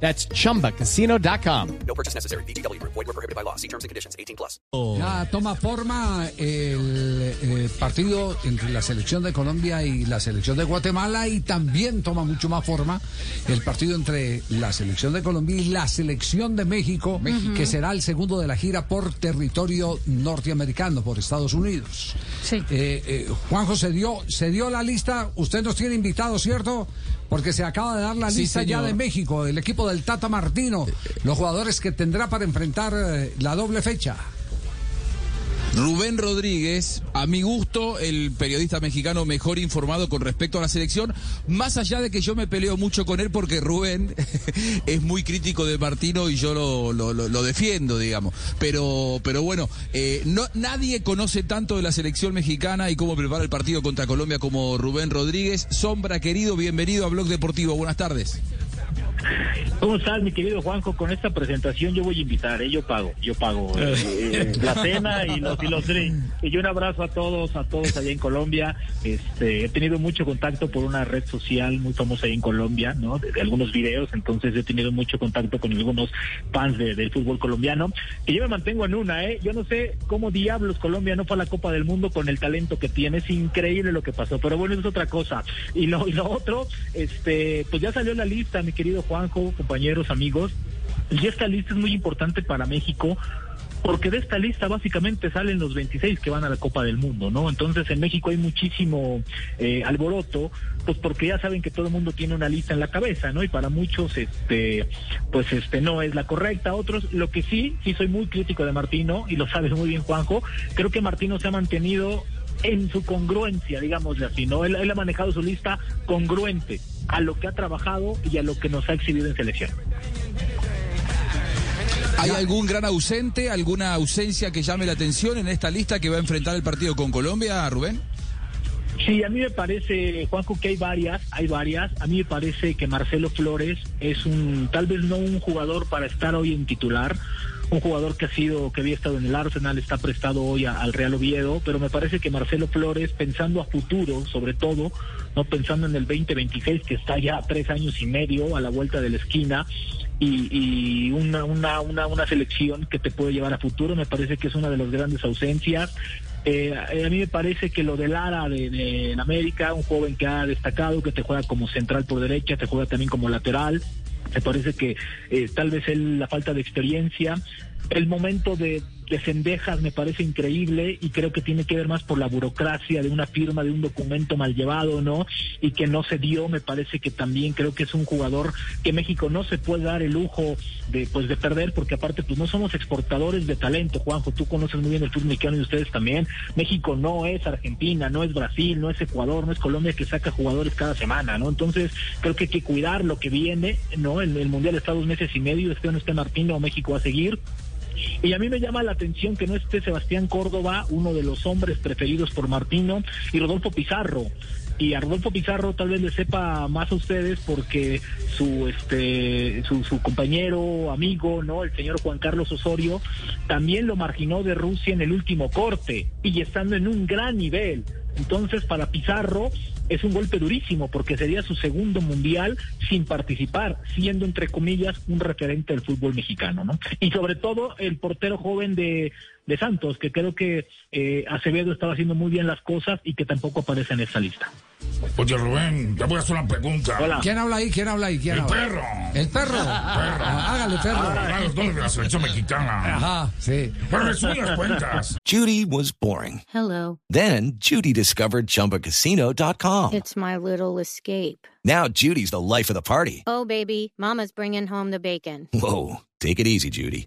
That's chumbacasino.com. No purchase necessary. BGW. Void were prohibited by law. See terms and conditions. 18 plus. Ya toma forma el, eh, partido entre la selección de Colombia y la selección de Guatemala y también toma mucho más forma el partido entre la selección de Colombia y la selección de México, que será el segundo de la gira por territorio norteamericano, por Estados Unidos. Sí. Eh, eh, Juanjo, se dio, se dio la lista, usted nos tiene invitados, ¿cierto? Porque se acaba de dar la Sí, lista ya de México, el equipo del Tata Martino, los jugadores que tendrá para enfrentar eh, la doble fecha. Rubén Rodríguez, a mi gusto, el periodista mexicano mejor informado con respecto a la selección, más allá de que yo me peleo mucho con él porque Rubén es muy crítico de Martino y yo lo, lo- defiendo, digamos. Pero, pero bueno, eh, no, nadie conoce tanto de la selección mexicana y cómo prepara el partido contra Colombia como Rubén Rodríguez. Sombra, querido, bienvenido a Blog Deportivo. Buenas tardes. ¿Cómo estás, mi querido Juanjo? Con esta presentación yo voy a invitar, ¿eh? yo pago, yo pago eh, eh, la cena y los y los drinks. Y yo un abrazo a todos, a todos allá en Colombia. Este, he tenido mucho contacto por una red social muy famosa ahí en Colombia, ¿no? De, de algunos videos, entonces he tenido mucho contacto con algunos fans de- del fútbol colombiano. Que yo me mantengo en una, ¿eh? Yo no sé cómo diablos Colombia no fue a la Copa del Mundo con el talento que tiene. Es increíble lo que pasó, pero bueno, eso es otra cosa. Y lo, y lo otro, este, pues ya salió la lista, mi querido Juanjo, compañeros, amigos. Y esta lista es muy importante para México porque de esta lista básicamente salen los 26 que van a la Copa del Mundo, ¿no? Entonces en México hay muchísimo eh, alboroto, pues porque ya saben que todo el mundo tiene una lista en la cabeza, ¿no? Y para muchos, este, pues este no es la correcta. Otros, lo que sí, sí soy muy crítico de Martino y lo sabes muy bien, Juanjo. Creo que Martino se ha mantenido en su congruencia, digámosle así, ¿no? Él, él ha manejado su lista congruente a lo que ha trabajado y a lo que nos ha exhibido en selección. ¿Hay algún gran ausente, alguna ausencia que llame la atención en esta lista que va a enfrentar el partido con Colombia, Rubén? Sí, a mí me parece, Juanjo, que hay varias, hay varias. A mí me parece que Marcelo Flores es un, tal vez no un jugador para estar hoy en titular, un jugador que ha sido, que había estado en el Arsenal, está prestado hoy al Real Oviedo, pero me parece que Marcelo Flores, pensando a futuro, sobre todo, no pensando en el 2026, que está ya tres años y medio a la vuelta de la esquina, y, una, una, una, una selección que te puede llevar a futuro, me parece que es una de las grandes ausencias. Eh, a mí me parece que lo de Lara de, de América, un joven que ha destacado, que te juega como central por derecha, te juega también como lateral. Me parece que eh, tal vez él, la falta de experiencia, el momento de, de Cendejas me parece increíble y creo que tiene que ver más por la burocracia de una firma de un documento mal llevado, ¿no? Y que no se dio, me parece que también creo que es un jugador que México no se puede dar el lujo de pues de perder porque aparte pues no somos exportadores de talento, Juanjo, tú conoces muy bien el fútbol mexicano y ustedes también. México no es Argentina, no es Brasil, no es Ecuador, no es Colombia que saca jugadores cada semana, ¿no? Entonces, creo que hay que cuidar lo que viene, ¿no? El, Mundial está dos meses y medio, este no esté Martino, México va a seguir. Y a mí me llama la atención que no esté Sebastián Córdoba, uno de los hombres preferidos por Martino, y Rodolfo Pizarro. Y a Rodolfo Pizarro tal vez le sepa más a ustedes porque su este su, su compañero, amigo, ¿no? El señor Juan Carlos Osorio también lo marginó de Rusia en el último corte y estando en un gran nivel. Entonces, para Pizarro es un golpe durísimo porque sería su segundo mundial sin participar, siendo entre comillas un referente del fútbol mexicano, ¿no? Y sobre todo el portero joven de, de Santos, que creo que eh, Acevedo estaba haciendo muy bien las cosas y que tampoco aparece en esta lista. Oye, Rubén, te voy a hacer una pregunta. Hola. ¿Quién habla ahí? ¿Quién habla ahí? ¿Quién El habla? perro. El perro. Ah, hágale, perro. Ah, los dos de la selección mexicana. Ajá, sí. Pero resumen las cuentas. Judy was boring. Hello. Then Judy discovered ChumbaCasino.com. It's my little escape. Now Judy's the life of the party. Oh, baby, Mama's bringing home the bacon. Whoa, take it easy, Judy.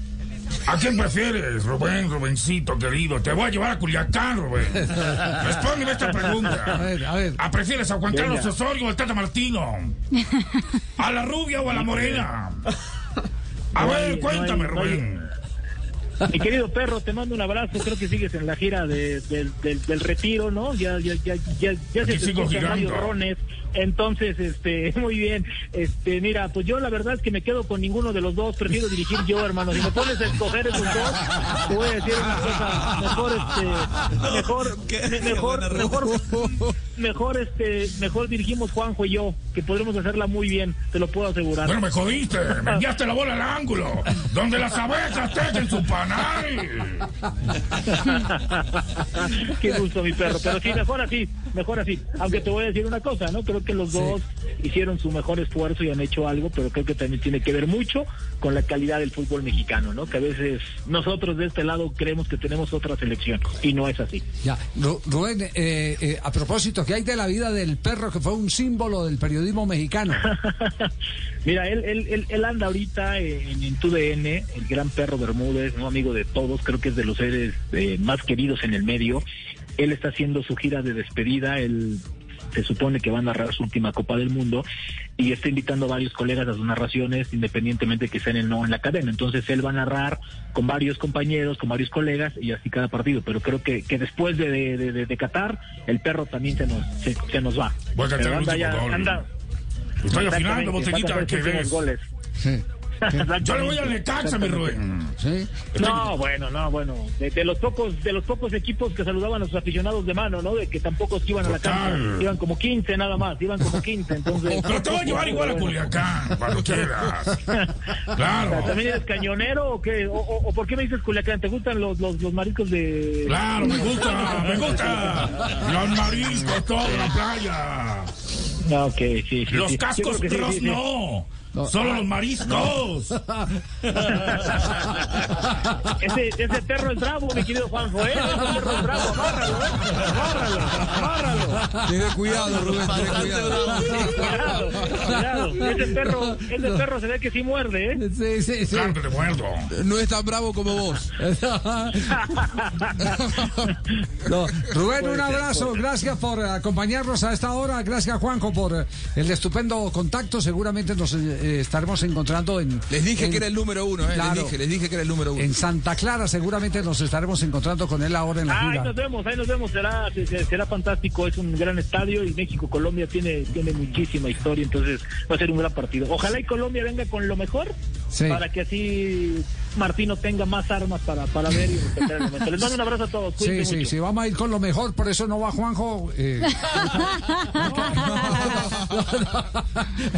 ¿A quién prefieres, Rubén, Rubencito, querido? Te voy a llevar a Culiacán, Rubén. Respóndeme esta pregunta. A ver, a ver. ¿A prefieres a Juan Carlos Venga. Osorio o al Tata Martino? ¿A la rubia o a la morena? A ver, cuéntame, Rubén. Mi querido perro, te mando un abrazo. Creo que sigues en la gira de- del- del, del retiro, ¿no? Ya, ya, ya, ya, ya Aquí se te sigo escuchan varios girando. rones. Entonces, este, muy bien. Este, mira, pues yo la verdad es que me quedo con ninguno de los dos. Prefiero dirigir yo, hermano. Si me pones a escoger esos dos, te voy a decir una cosa. Mejor, este, mejor, me- mejor, mejor, mejor, este, mejor dirigimos Juanjo y yo, que podremos hacerla muy bien. Te lo puedo asegurar. Bueno, me jodiste. Me enviaste la bola al ángulo. Donde las abejas tejen su panal. Qué gusto, mi perro. Pero sí, mejor así, mejor así. Aunque te voy a decir una cosa, ¿no? Creo que los dos hicieron su mejor esfuerzo y han hecho algo, pero creo que también tiene que ver mucho con la calidad del fútbol mexicano, ¿no? Que a veces nosotros de este lado creemos que tenemos otra selección y no es así. ya. Ru- Rubén, eh, eh, a propósito, ¿qué hay de la vida del perro que fue un símbolo del periodismo mexicano? Mira, él, él anda ahorita en, en TUDN, el gran perro Bermúdez, un amigo de todos, creo que es de los seres eh, más queridos en el medio. Él está haciendo su gira de despedida, él se supone que va a narrar su última Copa del Mundo y está invitando a varios colegas a sus narraciones, independientemente que estén en no en la cadena. Entonces él va a narrar con varios compañeros, con varios colegas y así cada partido. Pero creo que, que después de, de, de- de Qatar, el perro también se nos, se, se nos va. Voy a el anda último ya, anda, afinando, botellita, que goles. Yo le voy al Necaxa, mi Rubén. ¿Sí? No, bueno, no, bueno, de, de los pocos, de los pocos equipos que saludaban a sus aficionados de mano, ¿no? De que tampoco iban a la cancha, iban como 15 nada más, iban como 15, entonces. Pero te voy a llevar igual a Culiacán, cuando quieras. Claro. ¿También eres cañonero o qué? O, o- o por qué me dices Culiacán? ¿Te gustan los, los, los mariscos de...? Claro, me gusta, me gusta. Los mariscos, toda la playa. Ah, ok, sí, sí. Los cascos sí, sí. No. Solo los mariscos. Ese, ese perro es bravo, mi querido Juanjo, ¿eh? Ese perro es bravo, agárralo, ¿eh? Agárralo, agárralo. Ten cuidado, Rubén, ten cuidado. Cuidado, cuidado. Ese perro, ese perro se ve que sí muerde, ¿eh? Sí, sí, sí. Claro que te muerdo. No es tan bravo como vos. No, Rubén, un abrazo. Gracias por acompañarnos a esta hora. Gracias, Juanjo, por eh, el estupendo contacto. Seguramente nos eh, estaremos encontrando en. Les dije en- que era el número uno, ¿eh? Claro. Les dije, les dije que era el número uno. En Santa Clara seguramente nos estaremos encontrando con él ahora en la Ahí gira. nos vemos, ahí nos vemos, será, se- será fantástico, es un gran estadio y México, Colombia tiene, tiene muchísima historia, entonces va a ser un gran partido. Ojalá y Colombia venga con lo mejor Sí. para que así Martino tenga más armas para, para ver y respetar el momento. Les mando un abrazo a todos, Sí, cuídense sí, mucho. sí, vamos a ir con lo mejor, por eso no va Juanjo. eh.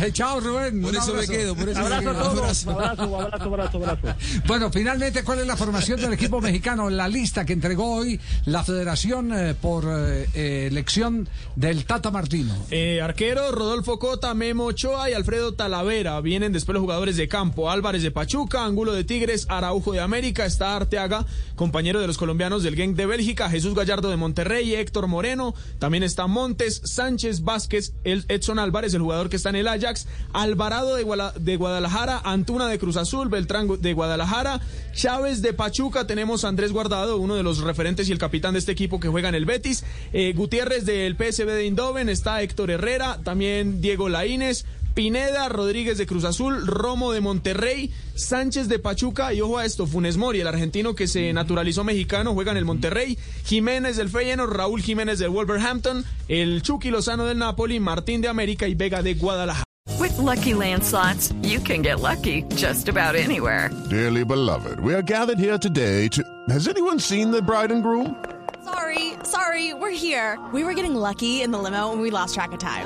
Eh, Chao, Rubén. Por un eso me quedo, por eso me Abrazo quedo. a todos, Abrazo. abrazo, abrazo, abrazo, abrazo. Bueno, finalmente, ¿cuál es la formación del equipo mexicano? La lista que entregó hoy la Federación eh, por eh, elección del Tata Martino. Eh, arquero, Rodolfo Cota, Memo Ochoa y Alfredo Talavera. Vienen después los jugadores de campo. Álvarez de Pachuca, Angulo de Tigres, Araujo de América, está Arteaga, compañero de los colombianos del Genk de Bélgica, Jesús Gallardo de Monterrey, Héctor Moreno. También está Montes, Sánchez Vázquez, Edson Álvarez, el jugador que está en el Ajax, Alvarado de, Guadalajara, Antuna de Cruz Azul, Beltrán de Guadalajara, Chávez de Pachuca, tenemos a Andrés Guardado, uno de los referentes y el capitán de este equipo que juega en el Betis, eh, Gutiérrez del PSB de Eindhoven, está Héctor Herrera, también Diego Laínez, Pineda, Rodríguez de Cruz Azul, Romo de Monterrey, Sánchez de Pachuca y ojo a esto, Funes Mori, el argentino que se naturalizó mexicano, juega en el Monterrey, Jiménez del Feyenoord, Raúl Jiménez del Wolverhampton, el Chucky Lozano del Napoli, Martín de América y Vega de Guadalajara. With Lucky Land slots, you can get lucky just about anywhere. Dearly beloved, we are gathered here today to. Has anyone seen the bride and groom? Sorry, sorry, we're here. We were getting lucky in the limo and we lost track of time.